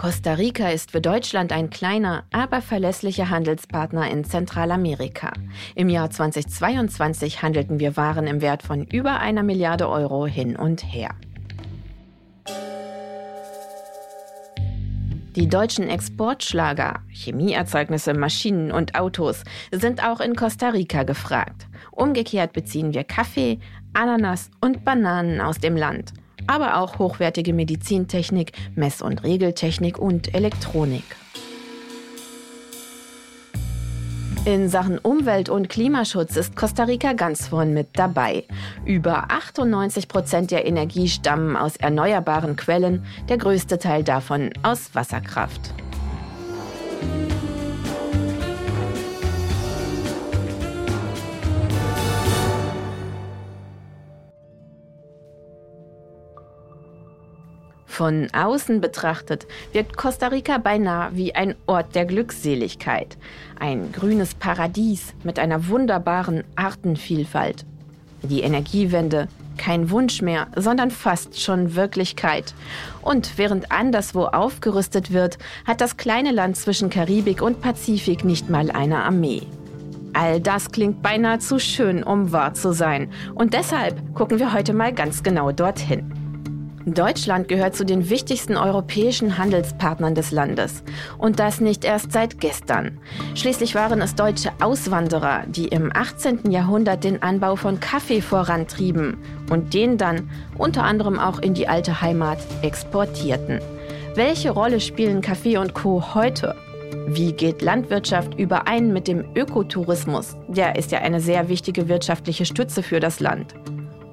Costa Rica ist für Deutschland ein kleiner, aber verlässlicher Handelspartner in Zentralamerika. Im Jahr 2022 handelten wir Waren im Wert von über einer Milliarde Euro hin und her. Die deutschen Exportschlager, Chemieerzeugnisse, Maschinen und Autos sind auch in Costa Rica gefragt. Umgekehrt beziehen wir Kaffee, Ananas und Bananen aus dem Land aber auch hochwertige Medizintechnik, Mess- und Regeltechnik und Elektronik. In Sachen Umwelt- und Klimaschutz ist Costa Rica ganz vorn mit dabei. Über 98 Prozent der Energie stammen aus erneuerbaren Quellen, der größte Teil davon aus Wasserkraft. Von außen betrachtet wirkt Costa Rica beinahe wie ein Ort der Glückseligkeit. Ein grünes Paradies mit einer wunderbaren Artenvielfalt. Die Energiewende, kein Wunsch mehr, sondern fast schon Wirklichkeit. Und während anderswo aufgerüstet wird, hat das kleine Land zwischen Karibik und Pazifik nicht mal eine Armee. All das klingt beinahe zu schön, um wahr zu sein. Und deshalb gucken wir heute mal ganz genau dorthin. Deutschland gehört zu den wichtigsten europäischen Handelspartnern des Landes. Und das nicht erst seit gestern. Schließlich waren es deutsche Auswanderer, die im 18. Jahrhundert den Anbau von Kaffee vorantrieben und den dann unter anderem auch in die alte Heimat exportierten. Welche Rolle spielen Kaffee und Co. heute? Wie geht Landwirtschaft überein mit dem Ökotourismus? Der ist ja eine sehr wichtige wirtschaftliche Stütze für das Land.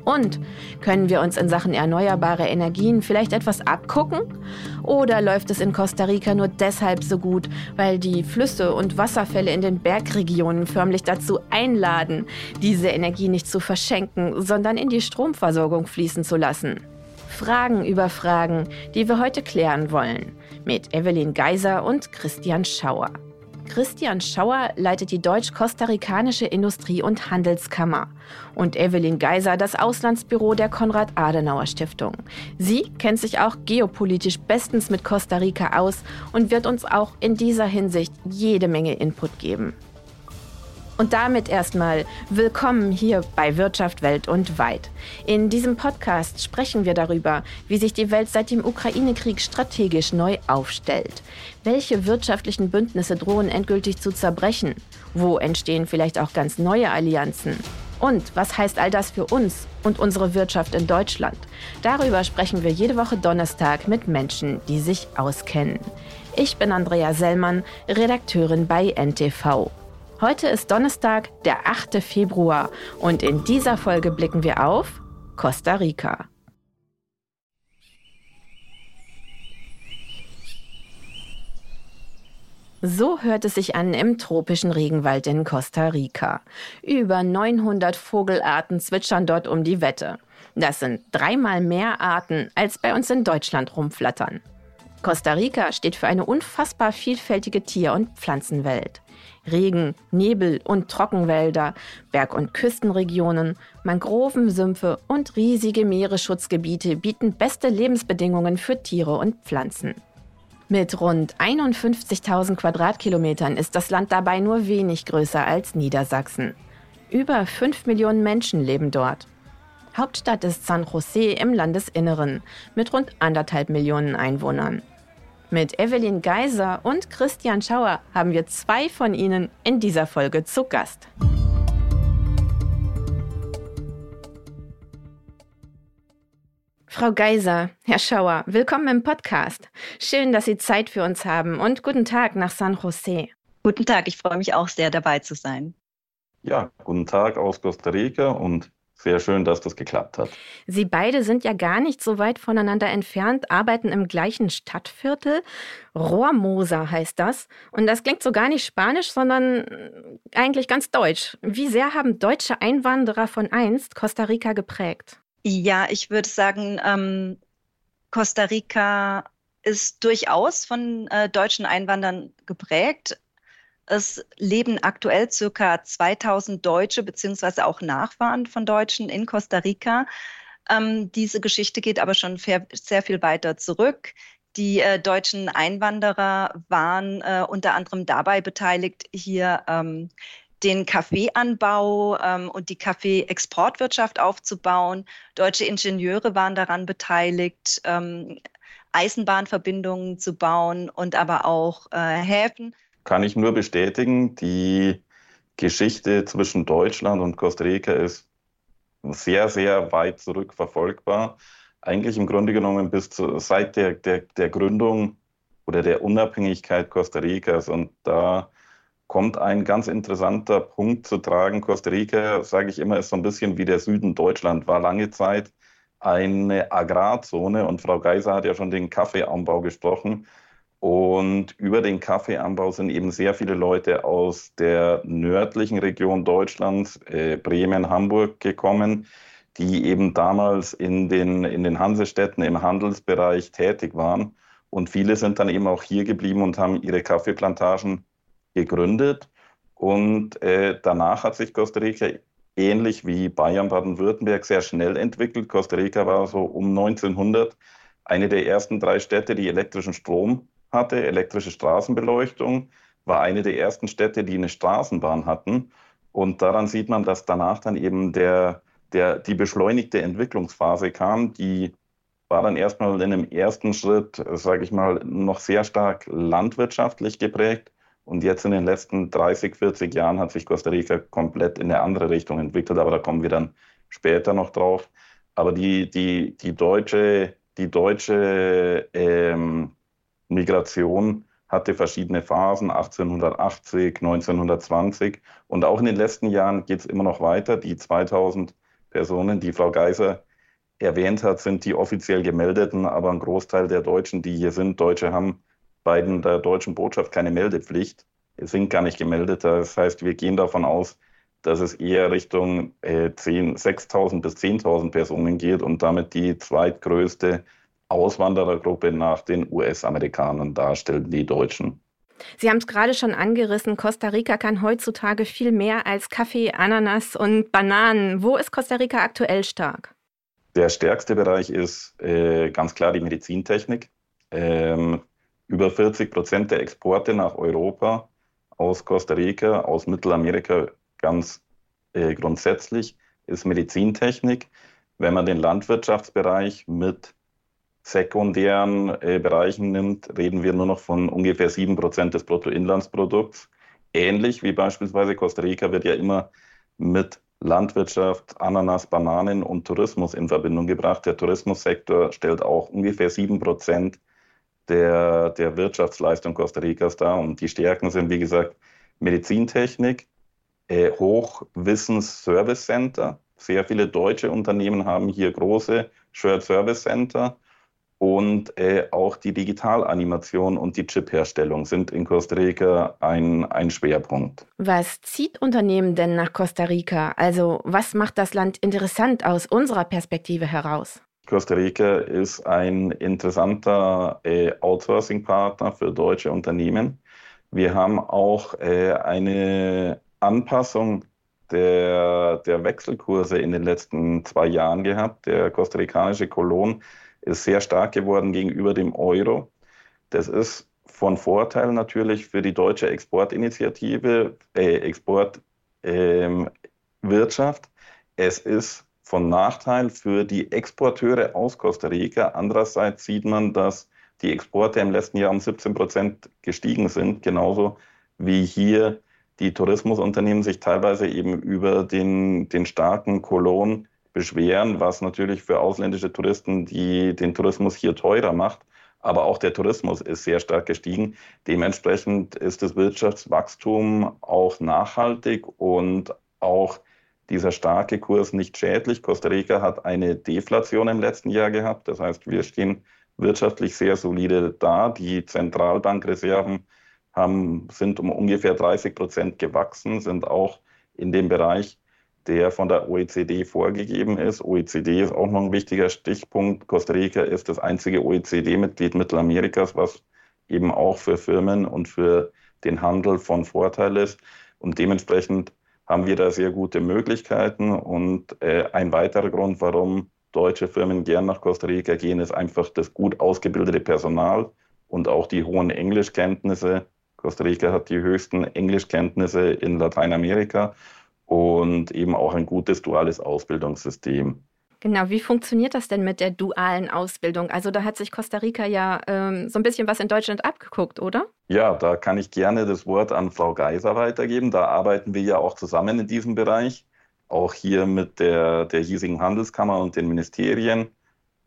Und können wir uns in Sachen erneuerbare Energien vielleicht etwas abgucken? Oder läuft es in Costa Rica nur deshalb so gut, weil die Flüsse und Wasserfälle in den Bergregionen förmlich dazu einladen, diese Energie nicht zu verschenken, sondern in die Stromversorgung fließen zu lassen? Fragen über Fragen, die wir heute klären wollen. Mit Evelyn Geiser und Christian Schauer. Christian Schauer leitet die deutsch-kostarikanische Industrie- und Handelskammer und Evelyn Geiser das Auslandsbüro der Konrad-Adenauer-Stiftung. Sie kennt sich auch geopolitisch bestens mit Costa Rica aus und wird uns auch in dieser Hinsicht jede Menge Input geben. Und damit erstmal willkommen hier bei Wirtschaft Welt und Weit. In diesem Podcast sprechen wir darüber, wie sich die Welt seit dem Ukraine-Krieg strategisch neu aufstellt. Welche wirtschaftlichen Bündnisse drohen endgültig zu zerbrechen? Wo entstehen vielleicht auch ganz neue Allianzen? Und was heißt all das für uns und unsere Wirtschaft in Deutschland? Darüber sprechen wir jede Woche Donnerstag mit Menschen, die sich auskennen. Ich bin Andrea Sellmann, Redakteurin bei NTV. Heute ist Donnerstag, der 8. Februar und in dieser Folge blicken wir auf Costa Rica. So hört es sich an im tropischen Regenwald in Costa Rica. Über 900 Vogelarten zwitschern dort um die Wette. Das sind dreimal mehr Arten, als bei uns in Deutschland rumflattern. Costa Rica steht für eine unfassbar vielfältige Tier- und Pflanzenwelt. Regen, Nebel und Trockenwälder, Berg- und Küstenregionen, Mangrovensümpfe und riesige Meeresschutzgebiete bieten beste Lebensbedingungen für Tiere und Pflanzen. Mit rund 51.000 Quadratkilometern ist das Land dabei nur wenig größer als Niedersachsen. Über 5 Millionen Menschen leben dort. Hauptstadt ist San Jose im Landesinneren mit rund anderthalb Millionen Einwohnern. Mit Evelyn Geiser und Christian Schauer haben wir zwei von ihnen in dieser Folge zu Gast. Frau Geiser, Herr Schauer, willkommen im Podcast. Schön, dass Sie Zeit für uns haben und guten Tag nach San Jose. Guten Tag, ich freue mich auch sehr, dabei zu sein. Ja, guten Tag aus Costa Rica und sehr schön, dass das geklappt hat. Sie beide sind ja gar nicht so weit voneinander entfernt, arbeiten im gleichen Stadtviertel. Rohrmoser heißt das. Und das klingt so gar nicht spanisch, sondern eigentlich ganz deutsch. Wie sehr haben deutsche Einwanderer von einst Costa Rica geprägt? Ja, ich würde sagen, ähm, Costa Rica ist durchaus von äh, deutschen Einwanderern geprägt. Es leben aktuell circa 2000 Deutsche beziehungsweise auch Nachfahren von Deutschen in Costa Rica. Ähm, diese Geschichte geht aber schon sehr viel weiter zurück. Die äh, deutschen Einwanderer waren äh, unter anderem dabei beteiligt, hier ähm, den Kaffeeanbau ähm, und die Kaffeeexportwirtschaft aufzubauen. Deutsche Ingenieure waren daran beteiligt, ähm, Eisenbahnverbindungen zu bauen und aber auch äh, Häfen. Kann ich nur bestätigen, die Geschichte zwischen Deutschland und Costa Rica ist sehr, sehr weit zurückverfolgbar. Eigentlich im Grunde genommen bis zu, seit der, der, der Gründung oder der Unabhängigkeit Costa Ricas. Und da kommt ein ganz interessanter Punkt zu tragen. Costa Rica, sage ich immer, ist so ein bisschen wie der Süden Deutschland, war lange Zeit eine Agrarzone und Frau Geiser hat ja schon den Kaffeeanbau gesprochen. Und über den Kaffeeanbau sind eben sehr viele Leute aus der nördlichen Region Deutschlands, äh, Bremen, Hamburg gekommen, die eben damals in den, in den Hansestädten im Handelsbereich tätig waren. Und viele sind dann eben auch hier geblieben und haben ihre Kaffeeplantagen gegründet. Und äh, danach hat sich Costa Rica ähnlich wie Bayern, Baden-Württemberg sehr schnell entwickelt. Costa Rica war so um 1900 eine der ersten drei Städte, die elektrischen Strom hatte, elektrische Straßenbeleuchtung, war eine der ersten Städte, die eine Straßenbahn hatten. Und daran sieht man, dass danach dann eben der, der, die beschleunigte Entwicklungsphase kam, die war dann erstmal in einem ersten Schritt, sage ich mal, noch sehr stark landwirtschaftlich geprägt. Und jetzt in den letzten 30, 40 Jahren hat sich Costa Rica komplett in eine andere Richtung entwickelt, aber da kommen wir dann später noch drauf. Aber die, die, die deutsche, die deutsche ähm, Migration hatte verschiedene Phasen, 1880, 1920 und auch in den letzten Jahren geht es immer noch weiter. Die 2000 Personen, die Frau Geiser erwähnt hat, sind die offiziell gemeldeten, aber ein Großteil der Deutschen, die hier sind, Deutsche haben bei der deutschen Botschaft keine Meldepflicht, sind gar nicht gemeldet. Das heißt, wir gehen davon aus, dass es eher Richtung äh, 6.000 bis 10.000 Personen geht und damit die zweitgrößte Auswanderergruppe nach den US-Amerikanern darstellen, die Deutschen. Sie haben es gerade schon angerissen, Costa Rica kann heutzutage viel mehr als Kaffee, Ananas und Bananen. Wo ist Costa Rica aktuell stark? Der stärkste Bereich ist äh, ganz klar die Medizintechnik. Ähm, über 40 Prozent der Exporte nach Europa aus Costa Rica, aus Mittelamerika ganz äh, grundsätzlich ist Medizintechnik. Wenn man den Landwirtschaftsbereich mit sekundären äh, Bereichen nimmt, reden wir nur noch von ungefähr 7 Prozent des Bruttoinlandsprodukts. Ähnlich wie beispielsweise Costa Rica wird ja immer mit Landwirtschaft, Ananas, Bananen und Tourismus in Verbindung gebracht. Der Tourismussektor stellt auch ungefähr 7 Prozent der, der Wirtschaftsleistung Costa Ricas dar. Und die Stärken sind, wie gesagt, Medizintechnik, äh, Hochwissens-Service Center. Sehr viele deutsche Unternehmen haben hier große Shared Service Center. Und äh, auch die Digitalanimation und die Chipherstellung sind in Costa Rica ein, ein Schwerpunkt. Was zieht Unternehmen denn nach Costa Rica? Also was macht das Land interessant aus unserer Perspektive heraus? Costa Rica ist ein interessanter äh, Outsourcing-Partner für deutsche Unternehmen. Wir haben auch äh, eine Anpassung der, der Wechselkurse in den letzten zwei Jahren gehabt. Der kostarikanische Kolon ist sehr stark geworden gegenüber dem Euro. Das ist von Vorteil natürlich für die deutsche Exportinitiative, äh, Exportwirtschaft. Ähm, es ist von Nachteil für die Exporteure aus Costa Rica. Andererseits sieht man, dass die Exporte im letzten Jahr um 17 Prozent gestiegen sind, genauso wie hier die Tourismusunternehmen sich teilweise eben über den, den starken Kolon beschweren, was natürlich für ausländische Touristen die, den Tourismus hier teurer macht. Aber auch der Tourismus ist sehr stark gestiegen. Dementsprechend ist das Wirtschaftswachstum auch nachhaltig und auch dieser starke Kurs nicht schädlich. Costa Rica hat eine Deflation im letzten Jahr gehabt. Das heißt, wir stehen wirtschaftlich sehr solide da. Die Zentralbankreserven haben, sind um ungefähr 30 Prozent gewachsen, sind auch in dem Bereich, der von der OECD vorgegeben ist. OECD ist auch noch ein wichtiger Stichpunkt. Costa Rica ist das einzige OECD-Mitglied Mittelamerikas, was eben auch für Firmen und für den Handel von Vorteil ist. Und dementsprechend haben wir da sehr gute Möglichkeiten. Und äh, ein weiterer Grund, warum deutsche Firmen gern nach Costa Rica gehen, ist einfach das gut ausgebildete Personal und auch die hohen Englischkenntnisse. Costa Rica hat die höchsten Englischkenntnisse in Lateinamerika und eben auch ein gutes duales Ausbildungssystem. Genau, wie funktioniert das denn mit der dualen Ausbildung? Also da hat sich Costa Rica ja ähm, so ein bisschen was in Deutschland abgeguckt, oder? Ja, da kann ich gerne das Wort an Frau Geiser weitergeben. Da arbeiten wir ja auch zusammen in diesem Bereich, auch hier mit der, der hiesigen Handelskammer und den Ministerien.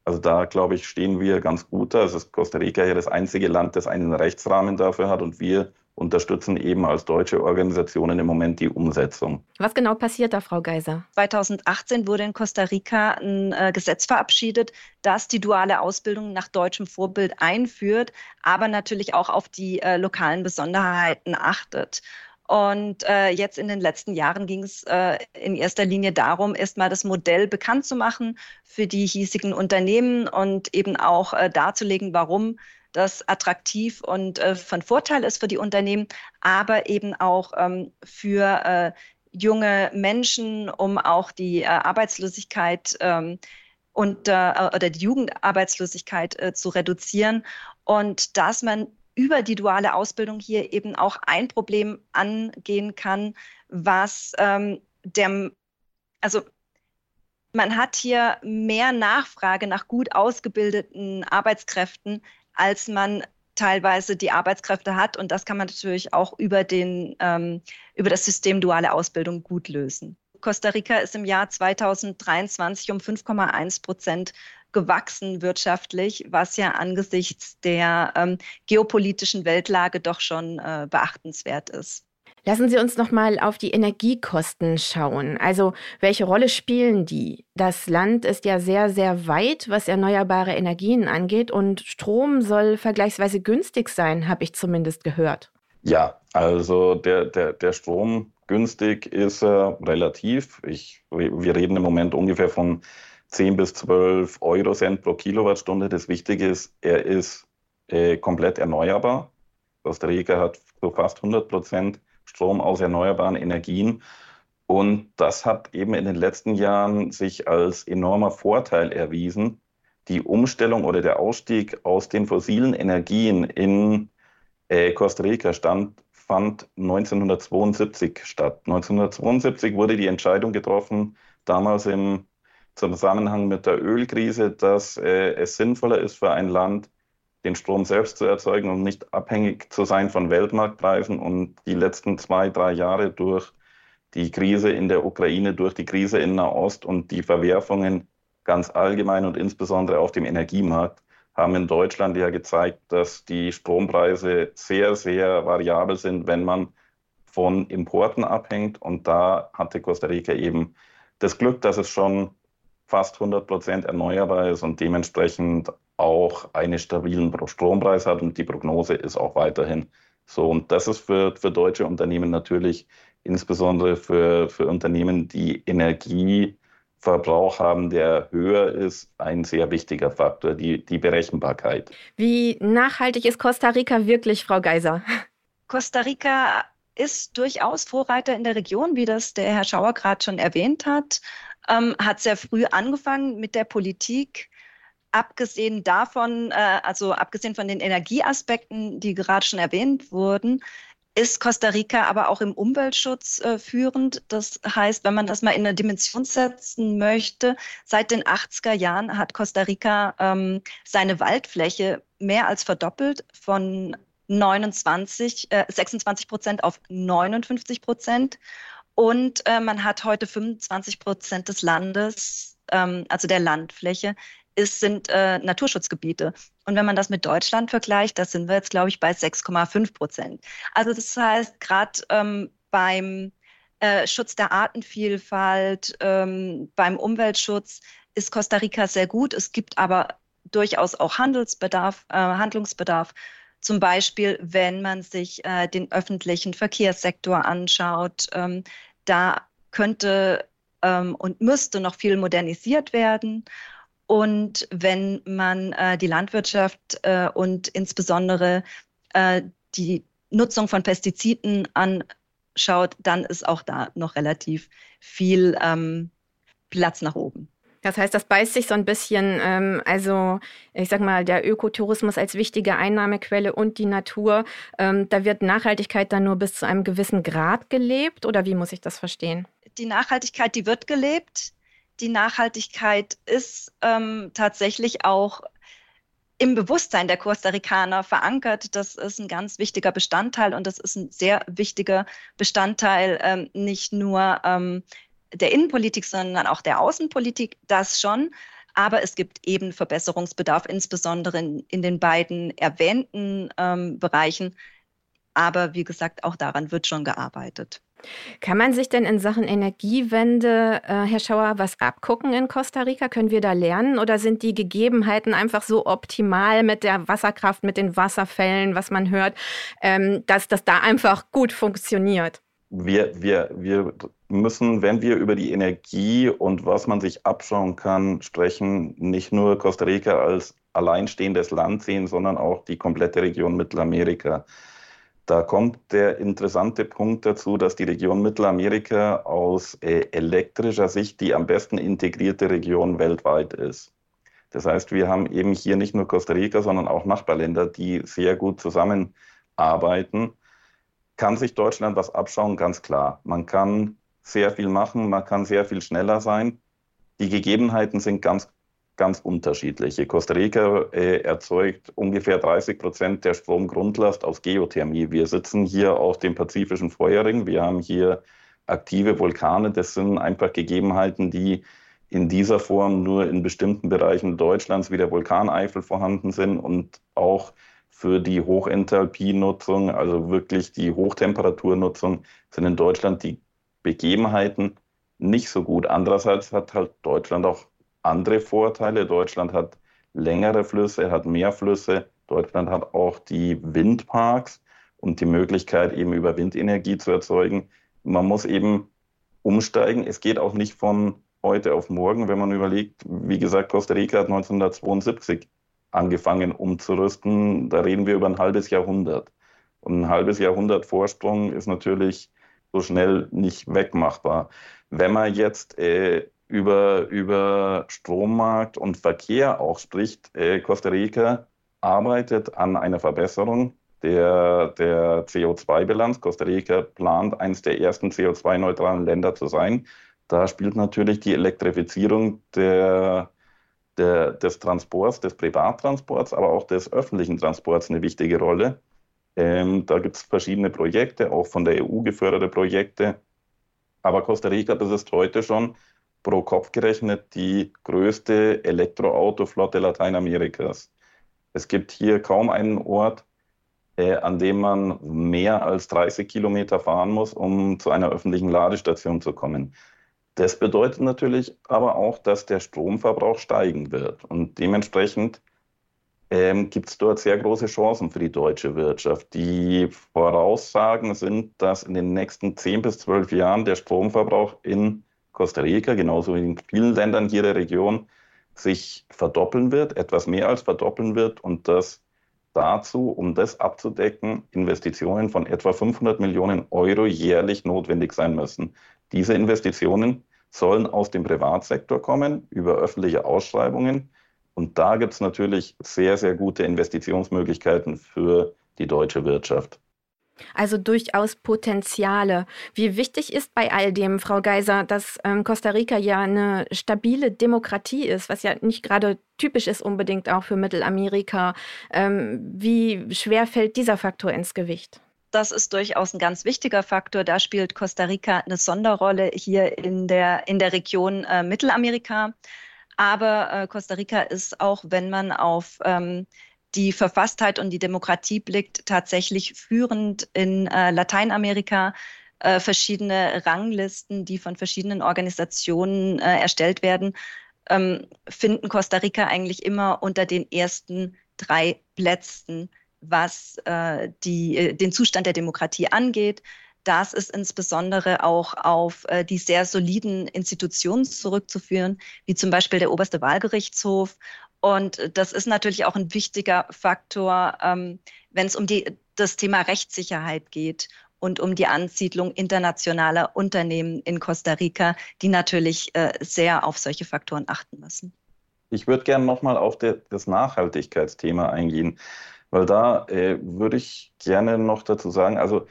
Also da, glaube ich, stehen wir ganz gut da. Es ist Costa Rica ja das einzige Land, das einen Rechtsrahmen dafür hat und wir unterstützen eben als deutsche Organisationen im Moment die Umsetzung. Was genau passiert da, Frau Geiser? 2018 wurde in Costa Rica ein äh, Gesetz verabschiedet, das die duale Ausbildung nach deutschem Vorbild einführt, aber natürlich auch auf die äh, lokalen Besonderheiten achtet. Und äh, jetzt in den letzten Jahren ging es äh, in erster Linie darum, erstmal das Modell bekannt zu machen für die hiesigen Unternehmen und eben auch äh, darzulegen, warum das attraktiv und äh, von Vorteil ist für die Unternehmen, aber eben auch ähm, für äh, junge Menschen, um auch die äh, Arbeitslosigkeit ähm, und, äh, oder die Jugendarbeitslosigkeit äh, zu reduzieren. Und dass man über die duale Ausbildung hier eben auch ein Problem angehen kann, was ähm, dem, also man hat hier mehr Nachfrage nach gut ausgebildeten Arbeitskräften, als man teilweise die Arbeitskräfte hat. Und das kann man natürlich auch über, den, ähm, über das System duale Ausbildung gut lösen. Costa Rica ist im Jahr 2023 um 5,1 Prozent gewachsen wirtschaftlich, was ja angesichts der ähm, geopolitischen Weltlage doch schon äh, beachtenswert ist. Lassen Sie uns noch mal auf die Energiekosten schauen. Also, welche Rolle spielen die? Das Land ist ja sehr, sehr weit, was erneuerbare Energien angeht und Strom soll vergleichsweise günstig sein, habe ich zumindest gehört. Ja, also der, der, der Strom günstig ist äh, relativ. Ich, wir reden im Moment ungefähr von 10 bis 12 Euro Cent pro Kilowattstunde. Das Wichtige ist, er ist äh, komplett erneuerbar. Costa Rica hat so fast 100 Prozent Strom aus erneuerbaren Energien. Und das hat eben in den letzten Jahren sich als enormer Vorteil erwiesen. Die Umstellung oder der Ausstieg aus den fossilen Energien in äh, Costa Rica stand, fand 1972 statt. 1972 wurde die Entscheidung getroffen, damals im Zusammenhang mit der Ölkrise, dass äh, es sinnvoller ist für ein Land, den Strom selbst zu erzeugen und nicht abhängig zu sein von Weltmarktpreisen. Und die letzten zwei, drei Jahre durch die Krise in der Ukraine, durch die Krise in Nahost und die Verwerfungen ganz allgemein und insbesondere auf dem Energiemarkt haben in Deutschland ja gezeigt, dass die Strompreise sehr, sehr variabel sind, wenn man von Importen abhängt. Und da hatte Costa Rica eben das Glück, dass es schon fast 100 Prozent erneuerbar ist und dementsprechend auch einen stabilen Strompreis hat und die Prognose ist auch weiterhin so. Und das ist für, für deutsche Unternehmen natürlich, insbesondere für, für Unternehmen, die Energieverbrauch haben, der höher ist, ein sehr wichtiger Faktor, die, die Berechenbarkeit. Wie nachhaltig ist Costa Rica wirklich, Frau Geiser? Costa Rica ist durchaus Vorreiter in der Region, wie das der Herr Schauer gerade schon erwähnt hat, ähm, hat sehr früh angefangen mit der Politik abgesehen davon, äh, also abgesehen von den Energieaspekten, die gerade schon erwähnt wurden, ist Costa Rica aber auch im Umweltschutz äh, führend. Das heißt, wenn man das mal in eine Dimension setzen möchte, seit den 80er Jahren hat Costa Rica ähm, seine Waldfläche mehr als verdoppelt von 29, äh, 26 Prozent auf 59 Prozent. Und äh, man hat heute 25 Prozent des Landes, ähm, also der Landfläche, ist, sind äh, Naturschutzgebiete. Und wenn man das mit Deutschland vergleicht, da sind wir jetzt, glaube ich, bei 6,5 Prozent. Also das heißt, gerade ähm, beim äh, Schutz der Artenvielfalt, ähm, beim Umweltschutz ist Costa Rica sehr gut. Es gibt aber durchaus auch Handelsbedarf, äh, Handlungsbedarf. Zum Beispiel, wenn man sich äh, den öffentlichen Verkehrssektor anschaut, ähm, da könnte ähm, und müsste noch viel modernisiert werden. Und wenn man äh, die Landwirtschaft äh, und insbesondere äh, die Nutzung von Pestiziden anschaut, dann ist auch da noch relativ viel ähm, Platz nach oben. Das heißt, das beißt sich so ein bisschen, ähm, also ich sag mal, der Ökotourismus als wichtige Einnahmequelle und die Natur, ähm, da wird Nachhaltigkeit dann nur bis zu einem gewissen Grad gelebt oder wie muss ich das verstehen? Die Nachhaltigkeit, die wird gelebt. Die Nachhaltigkeit ist ähm, tatsächlich auch im Bewusstsein der Costa Ricaner verankert. Das ist ein ganz wichtiger Bestandteil und das ist ein sehr wichtiger Bestandteil ähm, nicht nur ähm, der Innenpolitik, sondern auch der Außenpolitik. Das schon. Aber es gibt eben Verbesserungsbedarf, insbesondere in, in den beiden erwähnten ähm, Bereichen. Aber wie gesagt, auch daran wird schon gearbeitet. Kann man sich denn in Sachen Energiewende, äh, Herr Schauer, was abgucken in Costa Rica? Können wir da lernen oder sind die Gegebenheiten einfach so optimal mit der Wasserkraft, mit den Wasserfällen, was man hört, ähm, dass das da einfach gut funktioniert? Wir, wir, wir müssen, wenn wir über die Energie und was man sich abschauen kann, sprechen, nicht nur Costa Rica als alleinstehendes Land sehen, sondern auch die komplette Region Mittelamerika. Da kommt der interessante Punkt dazu, dass die Region Mittelamerika aus äh, elektrischer Sicht die am besten integrierte Region weltweit ist. Das heißt, wir haben eben hier nicht nur Costa Rica, sondern auch Nachbarländer, die sehr gut zusammenarbeiten. Kann sich Deutschland was abschauen? Ganz klar. Man kann sehr viel machen, man kann sehr viel schneller sein. Die Gegebenheiten sind ganz ganz unterschiedliche. Costa Rica äh, erzeugt ungefähr 30 Prozent der Stromgrundlast aus Geothermie. Wir sitzen hier auf dem pazifischen Feuerring. Wir haben hier aktive Vulkane. Das sind einfach Gegebenheiten, die in dieser Form nur in bestimmten Bereichen Deutschlands wie der Vulkaneifel vorhanden sind und auch für die Hochenthalpie-Nutzung, also wirklich die Hochtemperaturnutzung, sind in Deutschland die Begebenheiten nicht so gut. Andererseits hat halt Deutschland auch andere Vorteile. Deutschland hat längere Flüsse, hat mehr Flüsse. Deutschland hat auch die Windparks und die Möglichkeit, eben über Windenergie zu erzeugen. Man muss eben umsteigen. Es geht auch nicht von heute auf morgen, wenn man überlegt, wie gesagt, Costa Rica hat 1972 angefangen umzurüsten. Da reden wir über ein halbes Jahrhundert. Und ein halbes Jahrhundert Vorsprung ist natürlich so schnell nicht wegmachbar. Wenn man jetzt äh, über, über Strommarkt und Verkehr auch spricht, äh, Costa Rica arbeitet an einer Verbesserung der, der CO2-Bilanz. Costa Rica plant, eines der ersten CO2-neutralen Länder zu sein. Da spielt natürlich die Elektrifizierung der, der, des Transports, des Privattransports, aber auch des öffentlichen Transports eine wichtige Rolle. Ähm, da gibt es verschiedene Projekte, auch von der EU geförderte Projekte. Aber Costa Rica besitzt heute schon pro Kopf gerechnet die größte Elektroautoflotte Lateinamerikas. Es gibt hier kaum einen Ort, äh, an dem man mehr als 30 Kilometer fahren muss, um zu einer öffentlichen Ladestation zu kommen. Das bedeutet natürlich aber auch, dass der Stromverbrauch steigen wird. Und dementsprechend ähm, gibt es dort sehr große Chancen für die deutsche Wirtschaft. Die Voraussagen sind, dass in den nächsten 10 bis 12 Jahren der Stromverbrauch in Costa Rica, genauso wie in vielen Ländern hier der Region, sich verdoppeln wird, etwas mehr als verdoppeln wird und dass dazu, um das abzudecken, Investitionen von etwa 500 Millionen Euro jährlich notwendig sein müssen. Diese Investitionen sollen aus dem Privatsektor kommen, über öffentliche Ausschreibungen. Und da gibt es natürlich sehr, sehr gute Investitionsmöglichkeiten für die deutsche Wirtschaft. Also durchaus Potenziale. Wie wichtig ist bei all dem, Frau Geiser, dass ähm, Costa Rica ja eine stabile Demokratie ist, was ja nicht gerade typisch ist unbedingt auch für Mittelamerika. Ähm, wie schwer fällt dieser Faktor ins Gewicht? Das ist durchaus ein ganz wichtiger Faktor. Da spielt Costa Rica eine Sonderrolle hier in der, in der Region äh, Mittelamerika. Aber äh, Costa Rica ist auch, wenn man auf ähm, die Verfasstheit und die Demokratie blickt, tatsächlich führend in äh, Lateinamerika. Äh, verschiedene Ranglisten, die von verschiedenen Organisationen äh, erstellt werden, ähm, finden Costa Rica eigentlich immer unter den ersten drei Plätzen, was äh, die, äh, den Zustand der Demokratie angeht. Das ist insbesondere auch auf äh, die sehr soliden Institutionen zurückzuführen, wie zum Beispiel der oberste Wahlgerichtshof und das ist natürlich auch ein wichtiger Faktor, ähm, wenn es um die, das Thema Rechtssicherheit geht und um die Ansiedlung internationaler Unternehmen in Costa Rica, die natürlich äh, sehr auf solche Faktoren achten müssen. Ich würde gerne nochmal auf der, das Nachhaltigkeitsthema eingehen, weil da äh, würde ich gerne noch dazu sagen, also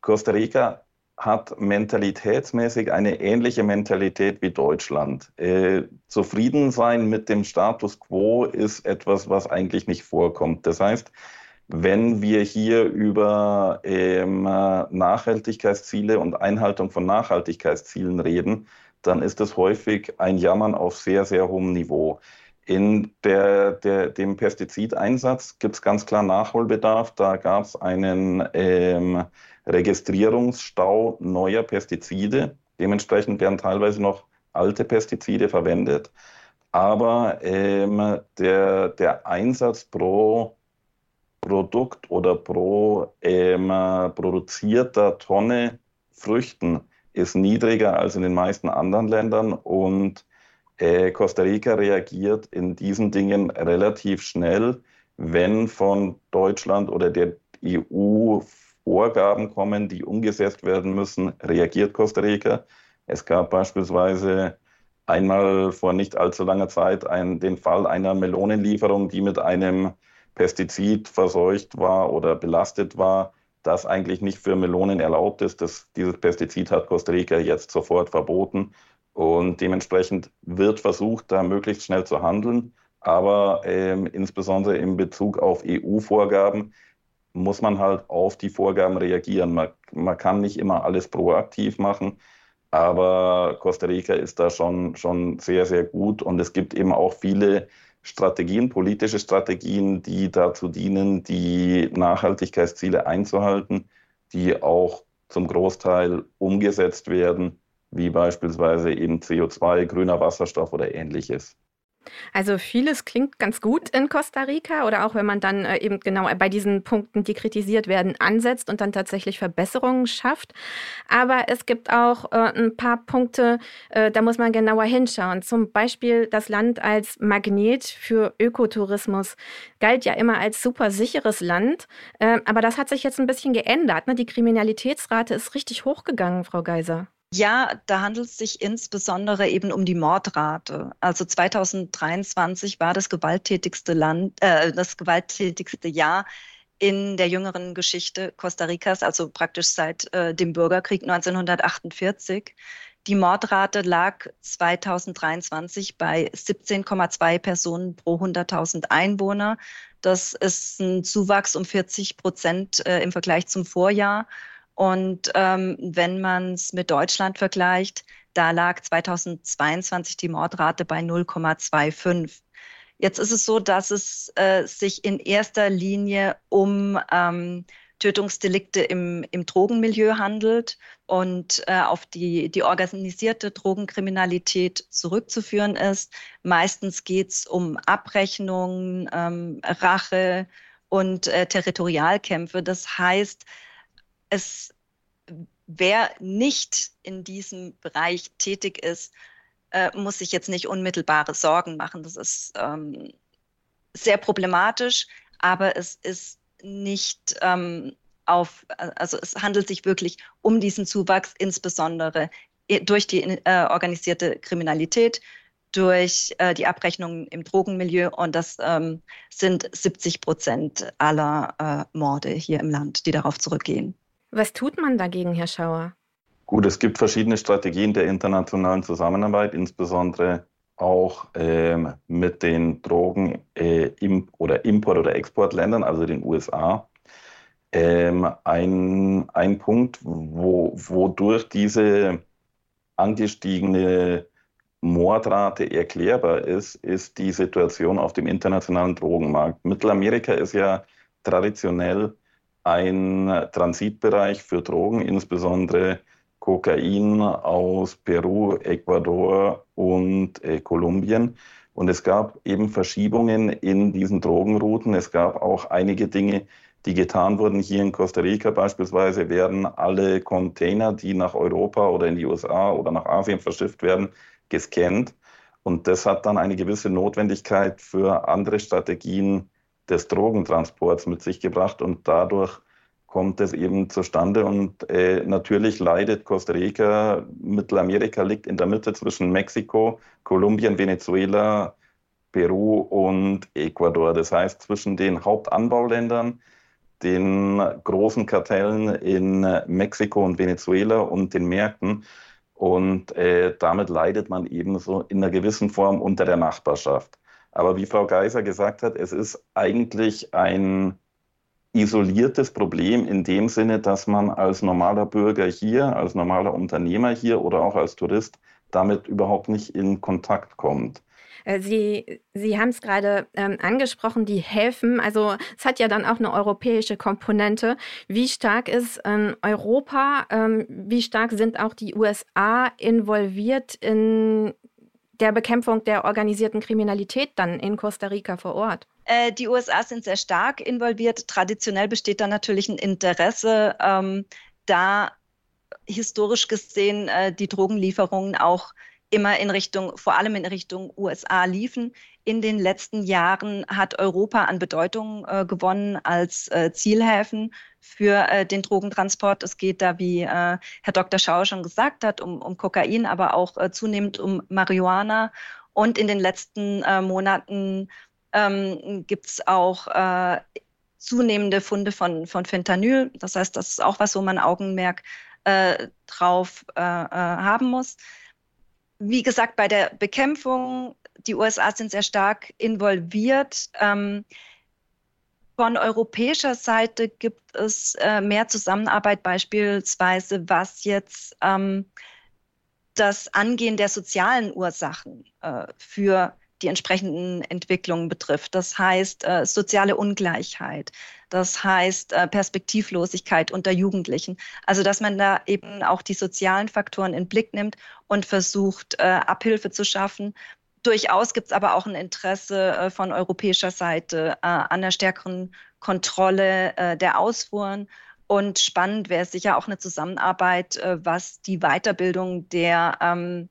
Costa Rica hat mentalitätsmäßig eine ähnliche Mentalität wie Deutschland. Äh, zufrieden sein mit dem Status quo ist etwas, was eigentlich nicht vorkommt. Das heißt, wenn wir hier über ähm, Nachhaltigkeitsziele und Einhaltung von Nachhaltigkeitszielen reden, dann ist es häufig ein Jammern auf sehr, sehr hohem Niveau. In der, der, dem Pestizideinsatz gibt es ganz klar Nachholbedarf. Da gab es einen ähm, Registrierungsstau neuer Pestizide. Dementsprechend werden teilweise noch alte Pestizide verwendet. Aber ähm, der, der Einsatz pro Produkt oder pro ähm, produzierter Tonne Früchten ist niedriger als in den meisten anderen Ländern und äh, Costa Rica reagiert in diesen Dingen relativ schnell, wenn von Deutschland oder der EU Vorgaben kommen, die umgesetzt werden müssen, reagiert Costa Rica. Es gab beispielsweise einmal vor nicht allzu langer Zeit ein, den Fall einer Melonenlieferung, die mit einem Pestizid verseucht war oder belastet war, das eigentlich nicht für Melonen erlaubt ist. Das, dieses Pestizid hat Costa Rica jetzt sofort verboten und dementsprechend wird versucht, da möglichst schnell zu handeln. Aber ähm, insbesondere in Bezug auf EU-Vorgaben muss man halt auf die Vorgaben reagieren. Man, man kann nicht immer alles proaktiv machen, aber Costa Rica ist da schon, schon sehr, sehr gut und es gibt eben auch viele Strategien, politische Strategien, die dazu dienen, die Nachhaltigkeitsziele einzuhalten, die auch zum Großteil umgesetzt werden, wie beispielsweise eben CO2, grüner Wasserstoff oder ähnliches. Also vieles klingt ganz gut in Costa Rica oder auch wenn man dann äh, eben genau bei diesen Punkten, die kritisiert werden, ansetzt und dann tatsächlich Verbesserungen schafft. Aber es gibt auch äh, ein paar Punkte, äh, da muss man genauer hinschauen. Zum Beispiel das Land als Magnet für Ökotourismus galt ja immer als super sicheres Land. Äh, aber das hat sich jetzt ein bisschen geändert. Ne? Die Kriminalitätsrate ist richtig hochgegangen, Frau Geiser. Ja, da handelt es sich insbesondere eben um die Mordrate. Also 2023 war das gewalttätigste Land, äh, das gewalttätigste Jahr in der jüngeren Geschichte Costa Ricas, also praktisch seit äh, dem Bürgerkrieg 1948. Die Mordrate lag 2023 bei 17,2 Personen pro 100.000 Einwohner. Das ist ein Zuwachs um 40 Prozent äh, im Vergleich zum Vorjahr. Und ähm, wenn man es mit Deutschland vergleicht, da lag 2022 die Mordrate bei 0,25. Jetzt ist es so, dass es äh, sich in erster Linie um ähm, Tötungsdelikte im, im Drogenmilieu handelt und äh, auf die, die organisierte Drogenkriminalität zurückzuführen ist. Meistens geht es um Abrechnungen, ähm, Rache und äh, Territorialkämpfe. Das heißt, es, wer nicht in diesem Bereich tätig ist, äh, muss sich jetzt nicht unmittelbare Sorgen machen. Das ist ähm, sehr problematisch, aber es ist nicht ähm, auf, also es handelt sich wirklich um diesen Zuwachs, insbesondere durch die äh, organisierte Kriminalität, durch äh, die Abrechnungen im Drogenmilieu und das ähm, sind 70 Prozent aller äh, Morde hier im Land, die darauf zurückgehen. Was tut man dagegen, Herr Schauer? Gut, es gibt verschiedene Strategien der internationalen Zusammenarbeit, insbesondere auch ähm, mit den Drogen äh, im, oder Import- oder Exportländern, also den USA. Ähm, ein, ein Punkt, wo, wodurch diese angestiegene Mordrate erklärbar ist, ist die Situation auf dem internationalen Drogenmarkt. Mittelamerika ist ja traditionell ein Transitbereich für Drogen, insbesondere Kokain aus Peru, Ecuador und äh, Kolumbien. Und es gab eben Verschiebungen in diesen Drogenrouten. Es gab auch einige Dinge, die getan wurden. Hier in Costa Rica beispielsweise werden alle Container, die nach Europa oder in die USA oder nach Asien verschifft werden, gescannt. Und das hat dann eine gewisse Notwendigkeit für andere Strategien des Drogentransports mit sich gebracht und dadurch kommt es eben zustande. Und äh, natürlich leidet Costa Rica, Mittelamerika liegt in der Mitte zwischen Mexiko, Kolumbien, Venezuela, Peru und Ecuador. Das heißt, zwischen den Hauptanbauländern, den großen Kartellen in Mexiko und Venezuela und den Märkten. Und äh, damit leidet man ebenso in einer gewissen Form unter der Nachbarschaft. Aber wie Frau Geiser gesagt hat, es ist eigentlich ein isoliertes Problem in dem Sinne, dass man als normaler Bürger hier, als normaler Unternehmer hier oder auch als Tourist damit überhaupt nicht in Kontakt kommt. Äh, Sie, Sie haben es gerade ähm, angesprochen, die Häfen. Also es hat ja dann auch eine europäische Komponente. Wie stark ist ähm, Europa, ähm, wie stark sind auch die USA involviert in der Bekämpfung der organisierten Kriminalität dann in Costa Rica vor Ort? Äh, die USA sind sehr stark involviert. Traditionell besteht da natürlich ein Interesse, ähm, da historisch gesehen äh, die Drogenlieferungen auch immer in Richtung, vor allem in Richtung USA liefen. In den letzten Jahren hat Europa an Bedeutung äh, gewonnen als äh, Zielhäfen für äh, den Drogentransport. Es geht da, wie äh, Herr Dr. Schauer schon gesagt hat, um, um Kokain, aber auch äh, zunehmend um Marihuana. Und in den letzten äh, Monaten ähm, gibt es auch zunehmende Funde von, von Fentanyl. Das heißt, das ist auch was, wo man Augenmerk drauf haben muss wie gesagt, bei der Bekämpfung, die USA sind sehr stark involviert. Ähm, von europäischer Seite gibt es äh, mehr Zusammenarbeit, beispielsweise was jetzt ähm, das Angehen der sozialen Ursachen äh, für die entsprechenden Entwicklungen betrifft. Das heißt äh, soziale Ungleichheit, das heißt äh, Perspektivlosigkeit unter Jugendlichen. Also dass man da eben auch die sozialen Faktoren in Blick nimmt und versucht, äh, Abhilfe zu schaffen. Durchaus gibt es aber auch ein Interesse äh, von europäischer Seite äh, an der stärkeren Kontrolle äh, der Ausfuhren. Und spannend wäre sicher auch eine Zusammenarbeit, was die Weiterbildung der ähm,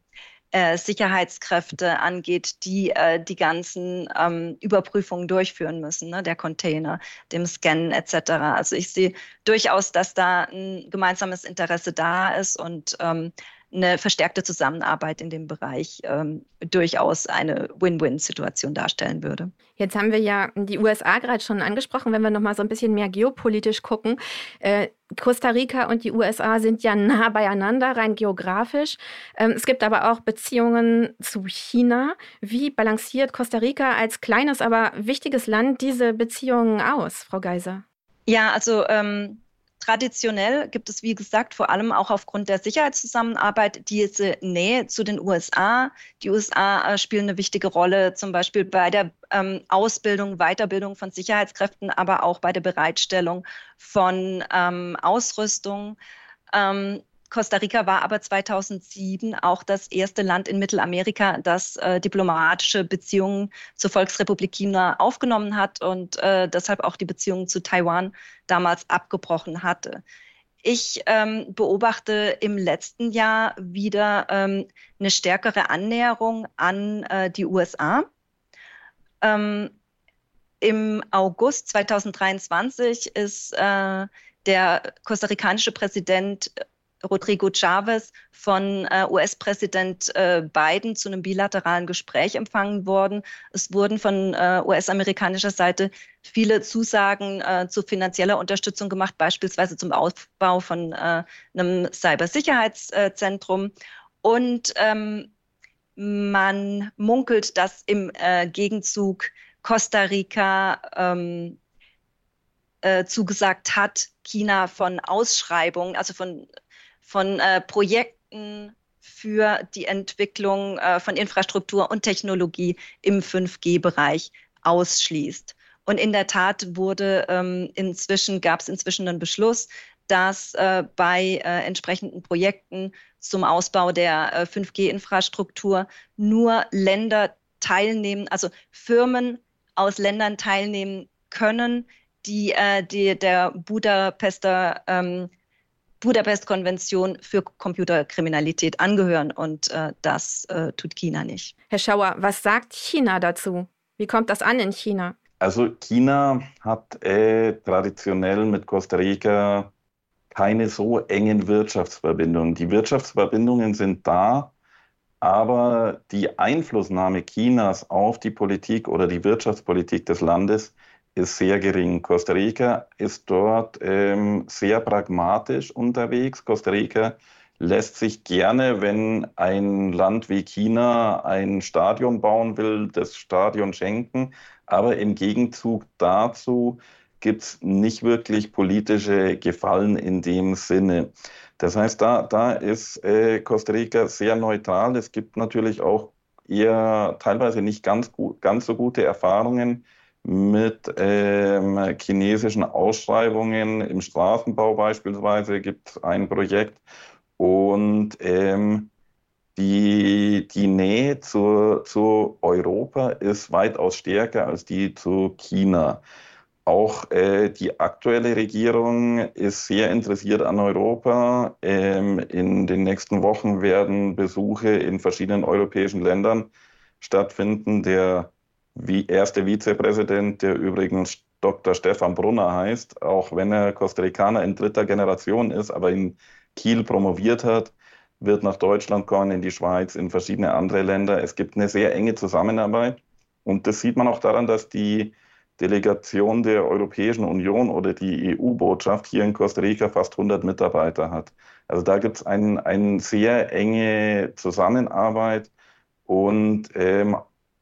äh, Sicherheitskräfte angeht, die äh, die ganzen ähm, Überprüfungen durchführen müssen, ne, der Container, dem Scannen etc. Also ich sehe durchaus, dass da ein gemeinsames Interesse da ist und ähm, eine verstärkte Zusammenarbeit in dem Bereich ähm, durchaus eine Win-Win-Situation darstellen würde. Jetzt haben wir ja die USA gerade schon angesprochen, wenn wir noch mal so ein bisschen mehr geopolitisch gucken. Äh, Costa Rica und die USA sind ja nah beieinander, rein geografisch. Ähm, es gibt aber auch Beziehungen zu China. Wie balanciert Costa Rica als kleines, aber wichtiges Land diese Beziehungen aus, Frau Geiser? Ja, also ähm, Traditionell gibt es, wie gesagt, vor allem auch aufgrund der Sicherheitszusammenarbeit diese Nähe zu den USA. Die USA äh, spielen eine wichtige Rolle, zum Beispiel bei der ähm, Ausbildung, Weiterbildung von Sicherheitskräften, aber auch bei der Bereitstellung von ähm, Ausrüstung. Ähm, Costa Rica war aber 2007 auch das erste Land in Mittelamerika, das äh, diplomatische Beziehungen zur Volksrepublik China aufgenommen hat und äh, deshalb auch die Beziehungen zu Taiwan damals abgebrochen hatte. Ich ähm, beobachte im letzten Jahr wieder ähm, eine stärkere Annäherung an äh, die USA. Ähm, Im August 2023 ist äh, der kostarikanische Präsident Rodrigo Chavez von äh, US-Präsident äh, Biden zu einem bilateralen Gespräch empfangen worden. Es wurden von äh, US-amerikanischer Seite viele Zusagen äh, zu finanzieller Unterstützung gemacht, beispielsweise zum Aufbau von äh, einem Cybersicherheitszentrum. Und ähm, man munkelt, dass im äh, Gegenzug Costa Rica ähm, zugesagt hat, China von Ausschreibungen, also von von äh, Projekten für die Entwicklung äh, von Infrastruktur und Technologie im 5G-Bereich ausschließt. Und in der Tat wurde ähm, inzwischen, gab es inzwischen einen Beschluss, dass äh, bei äh, entsprechenden Projekten zum Ausbau der äh, 5G-Infrastruktur nur Länder teilnehmen, also Firmen aus Ländern teilnehmen können, die, äh, die der Budapester ähm, Budapest-Konvention für Computerkriminalität angehören und äh, das äh, tut China nicht. Herr Schauer, was sagt China dazu? Wie kommt das an in China? Also China hat äh, traditionell mit Costa Rica keine so engen Wirtschaftsverbindungen. Die Wirtschaftsverbindungen sind da, aber die Einflussnahme Chinas auf die Politik oder die Wirtschaftspolitik des Landes ist sehr gering. Costa Rica ist dort ähm, sehr pragmatisch unterwegs. Costa Rica lässt sich gerne, wenn ein Land wie China ein Stadion bauen will, das Stadion schenken. Aber im Gegenzug dazu gibt es nicht wirklich politische Gefallen in dem Sinne. Das heißt, da, da ist äh, Costa Rica sehr neutral. Es gibt natürlich auch eher teilweise nicht ganz, gut, ganz so gute Erfahrungen mit ähm, chinesischen Ausschreibungen. Im Straßenbau beispielsweise gibt ein Projekt und ähm, die, die Nähe zu, zu Europa ist weitaus stärker als die zu China. Auch äh, die aktuelle Regierung ist sehr interessiert an Europa. Ähm, in den nächsten Wochen werden Besuche in verschiedenen europäischen Ländern stattfinden. Der wie erste Vizepräsident, der übrigens Dr. Stefan Brunner heißt, auch wenn er Costa Ricaner in dritter Generation ist, aber in Kiel promoviert hat, wird nach Deutschland kommen, in die Schweiz, in verschiedene andere Länder. Es gibt eine sehr enge Zusammenarbeit. Und das sieht man auch daran, dass die Delegation der Europäischen Union oder die EU-Botschaft hier in Costa Rica fast 100 Mitarbeiter hat. Also da gibt es eine ein sehr enge Zusammenarbeit und ähm,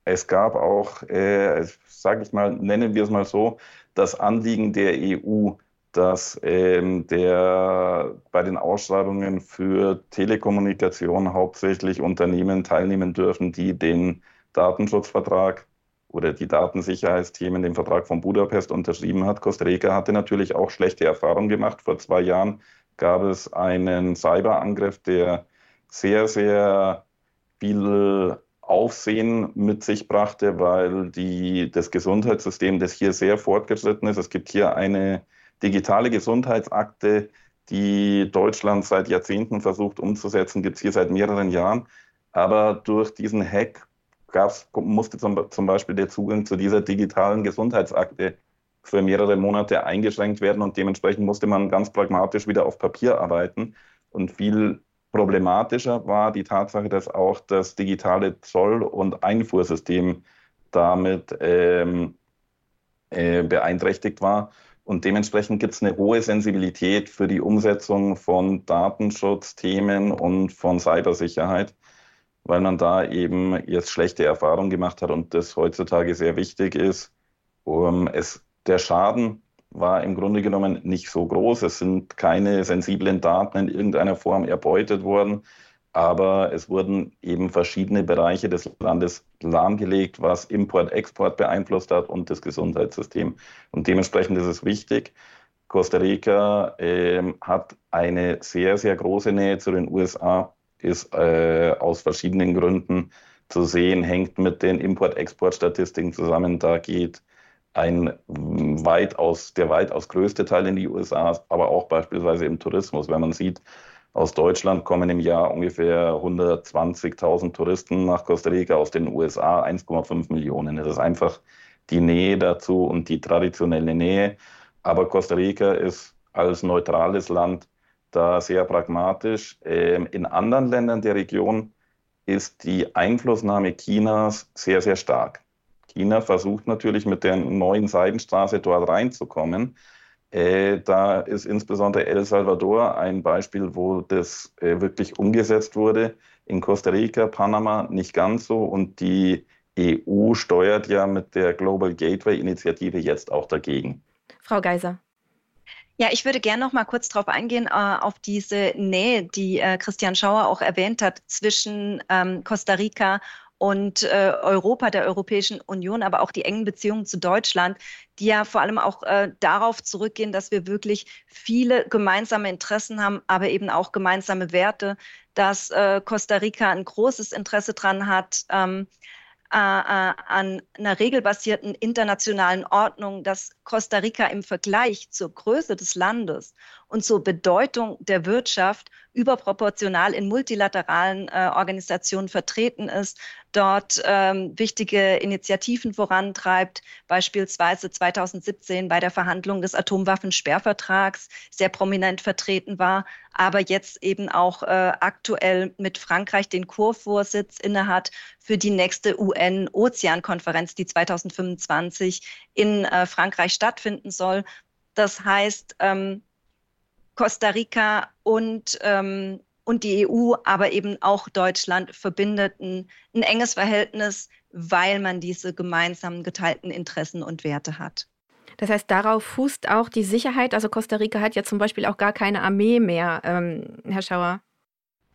es gab auch, äh, sage ich mal, nennen wir es mal so, das Anliegen der EU, dass ähm, der bei den Ausschreibungen für Telekommunikation hauptsächlich Unternehmen teilnehmen dürfen, die den Datenschutzvertrag oder die Datensicherheitsthemen den Vertrag von Budapest unterschrieben hat. Costa Rica hatte natürlich auch schlechte Erfahrungen gemacht. Vor zwei Jahren gab es einen Cyberangriff, der sehr, sehr viel Aufsehen mit sich brachte, weil die, das Gesundheitssystem, das hier sehr fortgeschritten ist, es gibt hier eine digitale Gesundheitsakte, die Deutschland seit Jahrzehnten versucht umzusetzen, gibt es hier seit mehreren Jahren. Aber durch diesen Hack gab's, musste zum, zum Beispiel der Zugang zu dieser digitalen Gesundheitsakte für mehrere Monate eingeschränkt werden und dementsprechend musste man ganz pragmatisch wieder auf Papier arbeiten. Und viel problematischer war die Tatsache, dass auch das digitale Zoll- und Einfuhrsystem damit ähm, äh, beeinträchtigt war. Und dementsprechend gibt es eine hohe Sensibilität für die Umsetzung von Datenschutzthemen und von Cybersicherheit weil man da eben jetzt schlechte Erfahrungen gemacht hat und das heutzutage sehr wichtig ist. Um, es, der Schaden war im Grunde genommen nicht so groß. Es sind keine sensiblen Daten in irgendeiner Form erbeutet worden, aber es wurden eben verschiedene Bereiche des Landes lahmgelegt, was Import, Export beeinflusst hat und das Gesundheitssystem. Und dementsprechend ist es wichtig. Costa Rica äh, hat eine sehr, sehr große Nähe zu den USA ist äh, aus verschiedenen Gründen zu sehen, hängt mit den Import-Export-Statistiken zusammen. Da geht ein weitaus, der weitaus größte Teil in die USA, aber auch beispielsweise im Tourismus. Wenn man sieht, aus Deutschland kommen im Jahr ungefähr 120.000 Touristen nach Costa Rica, aus den USA 1,5 Millionen. Das ist einfach die Nähe dazu und die traditionelle Nähe. Aber Costa Rica ist als neutrales Land da sehr pragmatisch. Ähm, in anderen Ländern der Region ist die Einflussnahme Chinas sehr, sehr stark. China versucht natürlich mit der neuen Seidenstraße dort reinzukommen. Äh, da ist insbesondere El Salvador ein Beispiel, wo das äh, wirklich umgesetzt wurde. In Costa Rica, Panama nicht ganz so. Und die EU steuert ja mit der Global Gateway Initiative jetzt auch dagegen. Frau Geiser. Ja, ich würde gerne noch mal kurz darauf eingehen, äh, auf diese Nähe, die äh, Christian Schauer auch erwähnt hat, zwischen ähm, Costa Rica und äh, Europa, der Europäischen Union, aber auch die engen Beziehungen zu Deutschland, die ja vor allem auch äh, darauf zurückgehen, dass wir wirklich viele gemeinsame Interessen haben, aber eben auch gemeinsame Werte, dass äh, Costa Rica ein großes Interesse daran hat, ähm, äh, äh, an einer regelbasierten internationalen Ordnung, dass Costa Rica im Vergleich zur Größe des Landes und zur Bedeutung der Wirtschaft überproportional in multilateralen äh, Organisationen vertreten ist, dort ähm, wichtige Initiativen vorantreibt, beispielsweise 2017 bei der Verhandlung des Atomwaffensperrvertrags sehr prominent vertreten war, aber jetzt eben auch äh, aktuell mit Frankreich den Kurvorsitz innehat für die nächste UN-Ozeankonferenz, die 2025 in äh, Frankreich stattfinden soll. Das heißt, ähm, Costa Rica und, ähm, und die EU, aber eben auch Deutschland verbindet ein, ein enges Verhältnis, weil man diese gemeinsamen geteilten Interessen und Werte hat. Das heißt, darauf fußt auch die Sicherheit. Also Costa Rica hat ja zum Beispiel auch gar keine Armee mehr, ähm, Herr Schauer.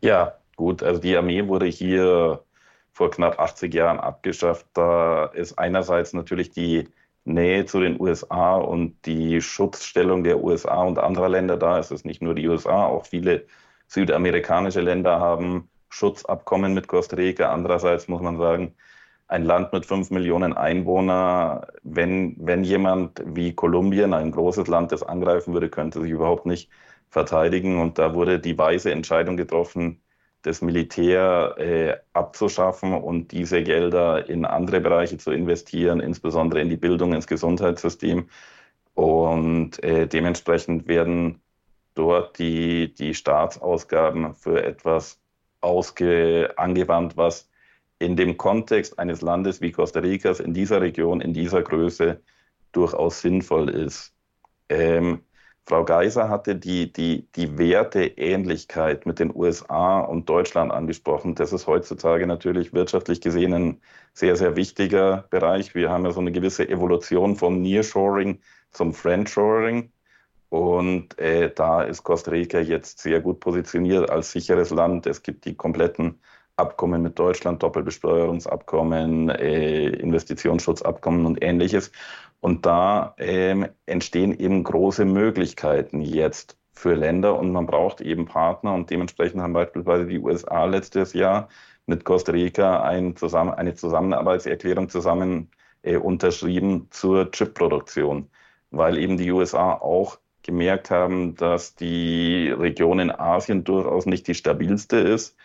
Ja, gut. Also die Armee wurde hier vor knapp 80 Jahren abgeschafft. Da ist einerseits natürlich die Nähe zu den USA und die Schutzstellung der USA und anderer Länder da. Es ist nicht nur die USA, auch viele südamerikanische Länder haben Schutzabkommen mit Costa Rica. Andererseits muss man sagen, ein Land mit fünf Millionen Einwohnern, wenn, wenn jemand wie Kolumbien, ein großes Land, das angreifen würde, könnte sich überhaupt nicht verteidigen. Und da wurde die weise Entscheidung getroffen, das Militär äh, abzuschaffen und diese Gelder in andere Bereiche zu investieren, insbesondere in die Bildung, ins Gesundheitssystem. Und äh, dementsprechend werden dort die, die Staatsausgaben für etwas ausge, angewandt, was in dem Kontext eines Landes wie Costa Ricas in dieser Region, in dieser Größe durchaus sinnvoll ist. Ähm, Frau Geiser hatte die, die, die Werteähnlichkeit mit den USA und Deutschland angesprochen. Das ist heutzutage natürlich wirtschaftlich gesehen ein sehr, sehr wichtiger Bereich. Wir haben ja so eine gewisse Evolution vom Nearshoring zum Friendshoring. Und äh, da ist Costa Rica jetzt sehr gut positioniert als sicheres Land. Es gibt die kompletten Abkommen mit Deutschland, Doppelbesteuerungsabkommen, äh, Investitionsschutzabkommen und ähnliches. Und da ähm, entstehen eben große Möglichkeiten jetzt für Länder. Und man braucht eben Partner. Und dementsprechend haben beispielsweise die USA letztes Jahr mit Costa Rica ein zusammen, eine Zusammenarbeitserklärung zusammen äh, unterschrieben zur Chipproduktion, weil eben die USA auch gemerkt haben, dass die Region in Asien durchaus nicht die stabilste ist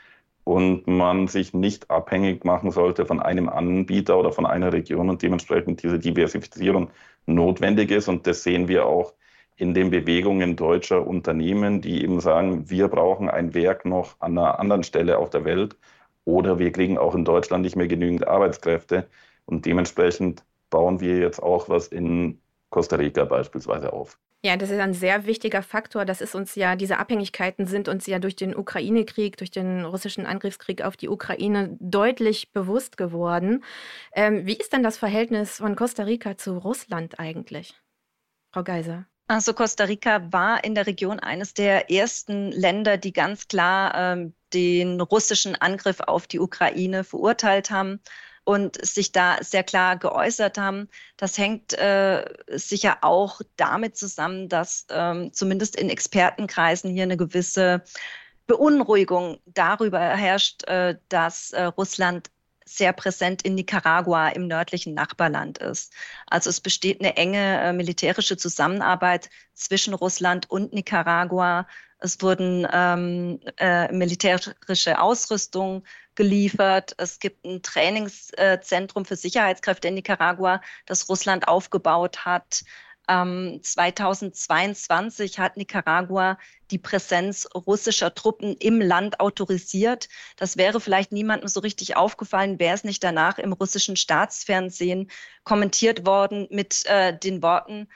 und man sich nicht abhängig machen sollte von einem Anbieter oder von einer Region und dementsprechend diese Diversifizierung notwendig ist. Und das sehen wir auch in den Bewegungen deutscher Unternehmen, die eben sagen, wir brauchen ein Werk noch an einer anderen Stelle auf der Welt oder wir kriegen auch in Deutschland nicht mehr genügend Arbeitskräfte. Und dementsprechend bauen wir jetzt auch was in Costa Rica beispielsweise auf. Ja, das ist ein sehr wichtiger Faktor. Das ist uns ja, diese Abhängigkeiten sind uns ja durch den Ukraine-Krieg, durch den russischen Angriffskrieg auf die Ukraine deutlich bewusst geworden. Ähm, wie ist denn das Verhältnis von Costa Rica zu Russland eigentlich, Frau Geiser? Also Costa Rica war in der Region eines der ersten Länder, die ganz klar ähm, den russischen Angriff auf die Ukraine verurteilt haben und sich da sehr klar geäußert haben. Das hängt äh, sicher auch damit zusammen, dass ähm, zumindest in Expertenkreisen hier eine gewisse Beunruhigung darüber herrscht, äh, dass äh, Russland sehr präsent in Nicaragua im nördlichen Nachbarland ist. Also es besteht eine enge äh, militärische Zusammenarbeit zwischen Russland und Nicaragua. Es wurden ähm, äh, militärische Ausrüstung geliefert. Es gibt ein Trainingszentrum für Sicherheitskräfte in Nicaragua, das Russland aufgebaut hat. Ähm, 2022 hat Nicaragua die Präsenz russischer Truppen im Land autorisiert. Das wäre vielleicht niemandem so richtig aufgefallen, wäre es nicht danach im russischen Staatsfernsehen kommentiert worden mit äh, den Worten,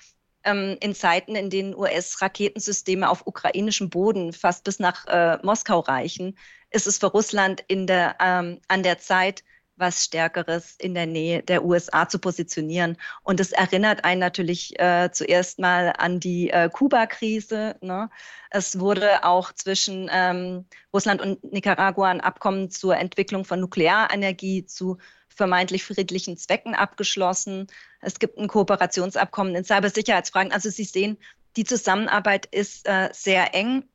ähm, in Zeiten, in denen US-Raketensysteme auf ukrainischem Boden fast bis nach äh, Moskau reichen, ist es für Russland in der, ähm, an der Zeit, was Stärkeres in der Nähe der USA zu positionieren. Und es erinnert einen natürlich äh, zuerst mal an die äh, Kuba-Krise. Ne? Es wurde auch zwischen ähm, Russland und Nicaragua ein Abkommen zur Entwicklung von Nuklearenergie zu vermeintlich friedlichen Zwecken abgeschlossen. Es gibt ein Kooperationsabkommen in Cybersicherheitsfragen. Also Sie sehen, die Zusammenarbeit ist äh, sehr eng.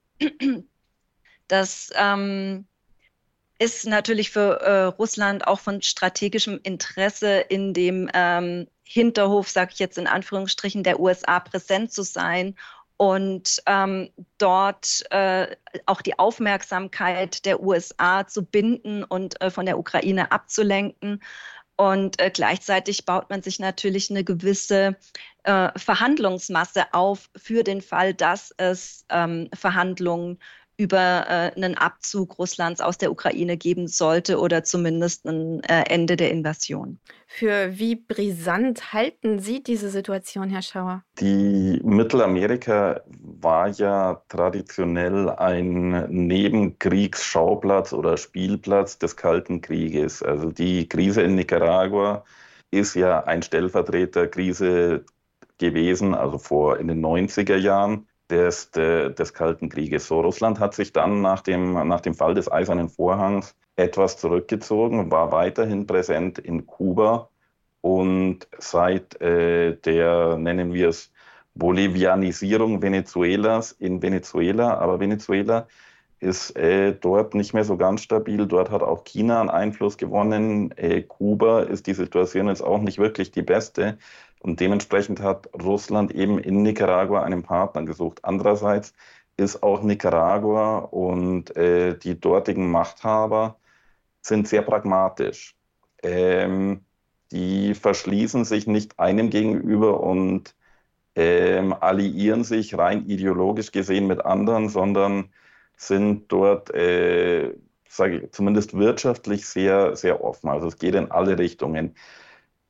Das ähm, ist natürlich für äh, Russland auch von strategischem Interesse in dem ähm, Hinterhof, sage ich jetzt in Anführungsstrichen, der USA präsent zu sein und ähm, dort äh, auch die Aufmerksamkeit der USA zu binden und äh, von der Ukraine abzulenken. Und äh, gleichzeitig baut man sich natürlich eine gewisse äh, Verhandlungsmasse auf für den Fall, dass es ähm, Verhandlungen über äh, einen Abzug Russlands aus der Ukraine geben sollte oder zumindest ein äh, Ende der Invasion. Für wie brisant halten Sie diese Situation, Herr Schauer? Die Mittelamerika war ja traditionell ein Nebenkriegsschauplatz oder Spielplatz des Kalten Krieges. Also die Krise in Nicaragua ist ja ein Stellvertreterkrise gewesen, also vor in den 90er Jahren des, des Kalten Krieges. So, Russland hat sich dann nach dem, nach dem Fall des Eisernen Vorhangs etwas zurückgezogen, war weiterhin präsent in Kuba und seit äh, der, nennen wir es, Bolivianisierung Venezuelas in Venezuela, aber Venezuela ist äh, dort nicht mehr so ganz stabil. Dort hat auch China einen Einfluss gewonnen. Äh, Kuba ist die Situation jetzt auch nicht wirklich die beste. Und dementsprechend hat Russland eben in Nicaragua einen Partner gesucht. Andererseits ist auch Nicaragua und äh, die dortigen Machthaber sind sehr pragmatisch. Ähm, die verschließen sich nicht einem gegenüber und ähm, alliieren sich rein ideologisch gesehen mit anderen, sondern sind dort, äh, sage ich, zumindest wirtschaftlich sehr, sehr offen. Also es geht in alle Richtungen.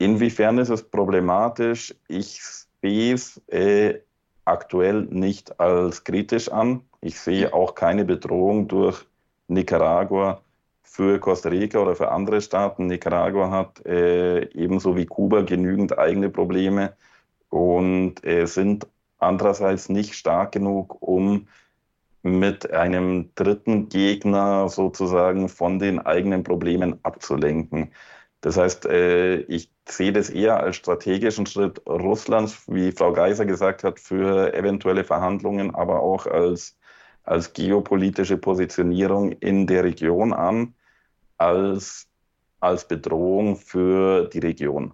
Inwiefern ist es problematisch? Ich sehe es äh, aktuell nicht als kritisch an. Ich sehe auch keine Bedrohung durch Nicaragua für Costa Rica oder für andere Staaten. Nicaragua hat äh, ebenso wie Kuba genügend eigene Probleme und äh, sind andererseits nicht stark genug, um mit einem dritten Gegner sozusagen von den eigenen Problemen abzulenken. Das heißt, äh, ich sehe das eher als strategischen Schritt Russlands, wie Frau Geiser gesagt hat, für eventuelle Verhandlungen, aber auch als, als geopolitische Positionierung in der Region an, als, als Bedrohung für die Region.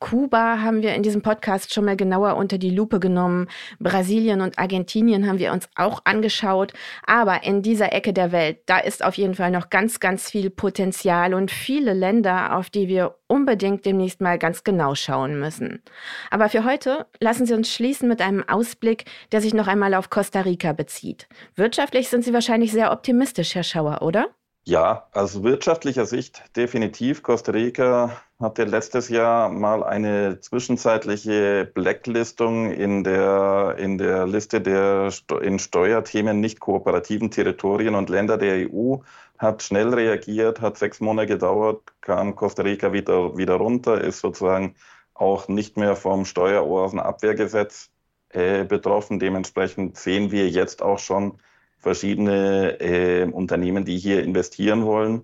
Kuba haben wir in diesem Podcast schon mal genauer unter die Lupe genommen. Brasilien und Argentinien haben wir uns auch angeschaut. Aber in dieser Ecke der Welt, da ist auf jeden Fall noch ganz, ganz viel Potenzial und viele Länder, auf die wir unbedingt demnächst mal ganz genau schauen müssen. Aber für heute lassen Sie uns schließen mit einem Ausblick, der sich noch einmal auf Costa Rica bezieht. Wirtschaftlich sind Sie wahrscheinlich sehr optimistisch, Herr Schauer, oder? Ja, aus wirtschaftlicher Sicht definitiv. Costa Rica hatte letztes Jahr mal eine zwischenzeitliche Blacklistung in der, in der Liste der in Steuerthemen nicht kooperativen Territorien und Länder der EU, hat schnell reagiert, hat sechs Monate gedauert, kam Costa Rica wieder, wieder runter, ist sozusagen auch nicht mehr vom Steueroasenabwehrgesetz äh, betroffen. Dementsprechend sehen wir jetzt auch schon, verschiedene äh, Unternehmen, die hier investieren wollen.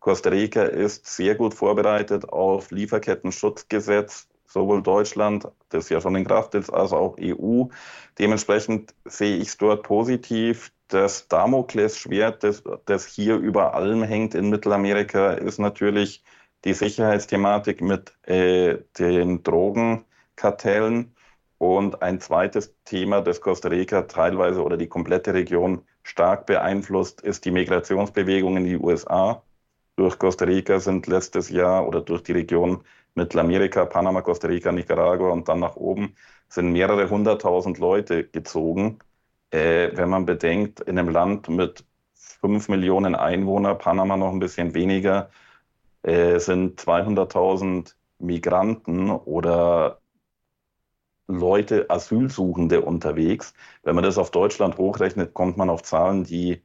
Costa Rica ist sehr gut vorbereitet auf Lieferketten-Schutzgesetz, sowohl Deutschland, das ja schon in Kraft ist, als auch EU. Dementsprechend sehe ich es dort positiv. Das Damoklesschwert, das, das hier über allem hängt in Mittelamerika, ist natürlich die Sicherheitsthematik mit äh, den Drogenkartellen. Und ein zweites Thema, das Costa Rica teilweise oder die komplette Region stark beeinflusst, ist die Migrationsbewegung in die USA. Durch Costa Rica sind letztes Jahr oder durch die Region Mittelamerika, Panama, Costa Rica, Nicaragua und dann nach oben sind mehrere hunderttausend Leute gezogen. Äh, wenn man bedenkt, in einem Land mit fünf Millionen Einwohnern, Panama noch ein bisschen weniger, äh, sind 200.000 Migranten oder Leute, Asylsuchende unterwegs. Wenn man das auf Deutschland hochrechnet, kommt man auf Zahlen, die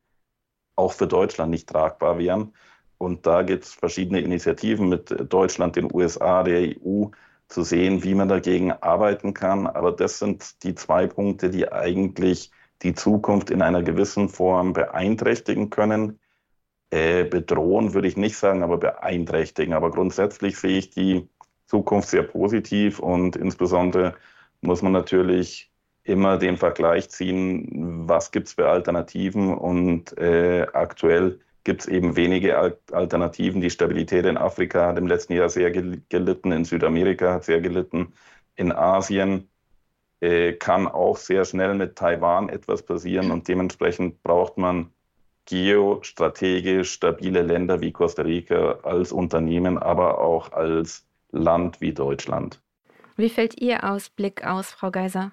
auch für Deutschland nicht tragbar wären. Und da gibt es verschiedene Initiativen mit Deutschland, den USA, der EU, zu sehen, wie man dagegen arbeiten kann. Aber das sind die zwei Punkte, die eigentlich die Zukunft in einer gewissen Form beeinträchtigen können. Äh, bedrohen würde ich nicht sagen, aber beeinträchtigen. Aber grundsätzlich sehe ich die Zukunft sehr positiv und insbesondere muss man natürlich immer den Vergleich ziehen, was gibt es für Alternativen und äh, aktuell gibt es eben wenige Alternativen. Die Stabilität in Afrika hat im letzten Jahr sehr gelitten, in Südamerika hat sehr gelitten, in Asien äh, kann auch sehr schnell mit Taiwan etwas passieren und dementsprechend braucht man geostrategisch stabile Länder wie Costa Rica als Unternehmen, aber auch als Land wie Deutschland. Wie fällt Ihr Ausblick aus, Frau Geiser?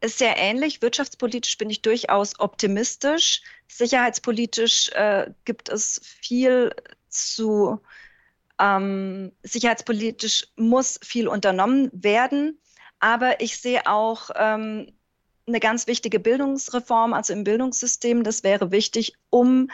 Ist sehr ähnlich. Wirtschaftspolitisch bin ich durchaus optimistisch. Sicherheitspolitisch äh, gibt es viel zu. Ähm, sicherheitspolitisch muss viel unternommen werden. Aber ich sehe auch ähm, eine ganz wichtige Bildungsreform, also im Bildungssystem. Das wäre wichtig, um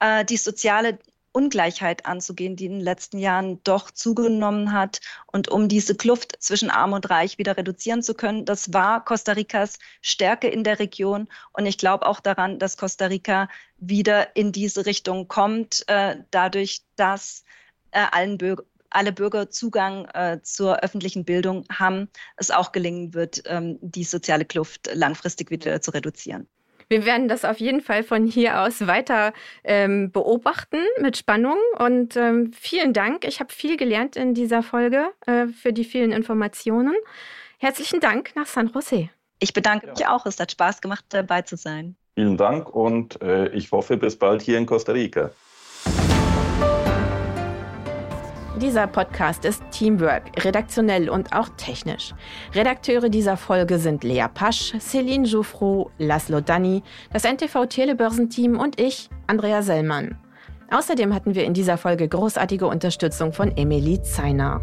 äh, die soziale Ungleichheit anzugehen, die in den letzten Jahren doch zugenommen hat und um diese Kluft zwischen Arm und Reich wieder reduzieren zu können. Das war Costa Ricas Stärke in der Region und ich glaube auch daran, dass Costa Rica wieder in diese Richtung kommt, äh, dadurch, dass äh, allen Bürger alle Bürger Zugang äh, zur öffentlichen Bildung haben, es auch gelingen wird, ähm, die soziale Kluft langfristig wieder zu reduzieren. Wir werden das auf jeden Fall von hier aus weiter ähm, beobachten mit Spannung. Und ähm, vielen Dank. Ich habe viel gelernt in dieser Folge äh, für die vielen Informationen. Herzlichen Dank nach San Jose. Ich bedanke mich auch. Es hat Spaß gemacht, dabei zu sein. Vielen Dank und äh, ich hoffe, bis bald hier in Costa Rica. Dieser Podcast ist Teamwork, redaktionell und auch technisch. Redakteure dieser Folge sind Lea Pasch, Céline Jouffrow, Laszlo Danny, das NTV Telebörsenteam und ich, Andrea Sellmann. Außerdem hatten wir in dieser Folge großartige Unterstützung von Emily Zeiner.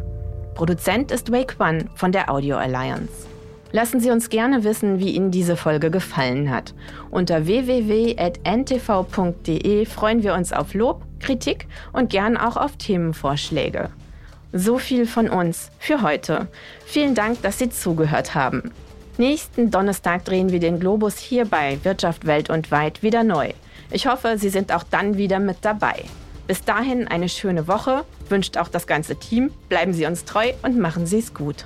Produzent ist Wake One von der Audio Alliance. Lassen Sie uns gerne wissen, wie Ihnen diese Folge gefallen hat. Unter www.ntv.de freuen wir uns auf Lob, Kritik und gern auch auf Themenvorschläge. So viel von uns für heute. Vielen Dank, dass Sie zugehört haben. Nächsten Donnerstag drehen wir den Globus hier bei Wirtschaft Welt und Weit wieder neu. Ich hoffe, Sie sind auch dann wieder mit dabei. Bis dahin eine schöne Woche, wünscht auch das ganze Team. Bleiben Sie uns treu und machen Sie es gut.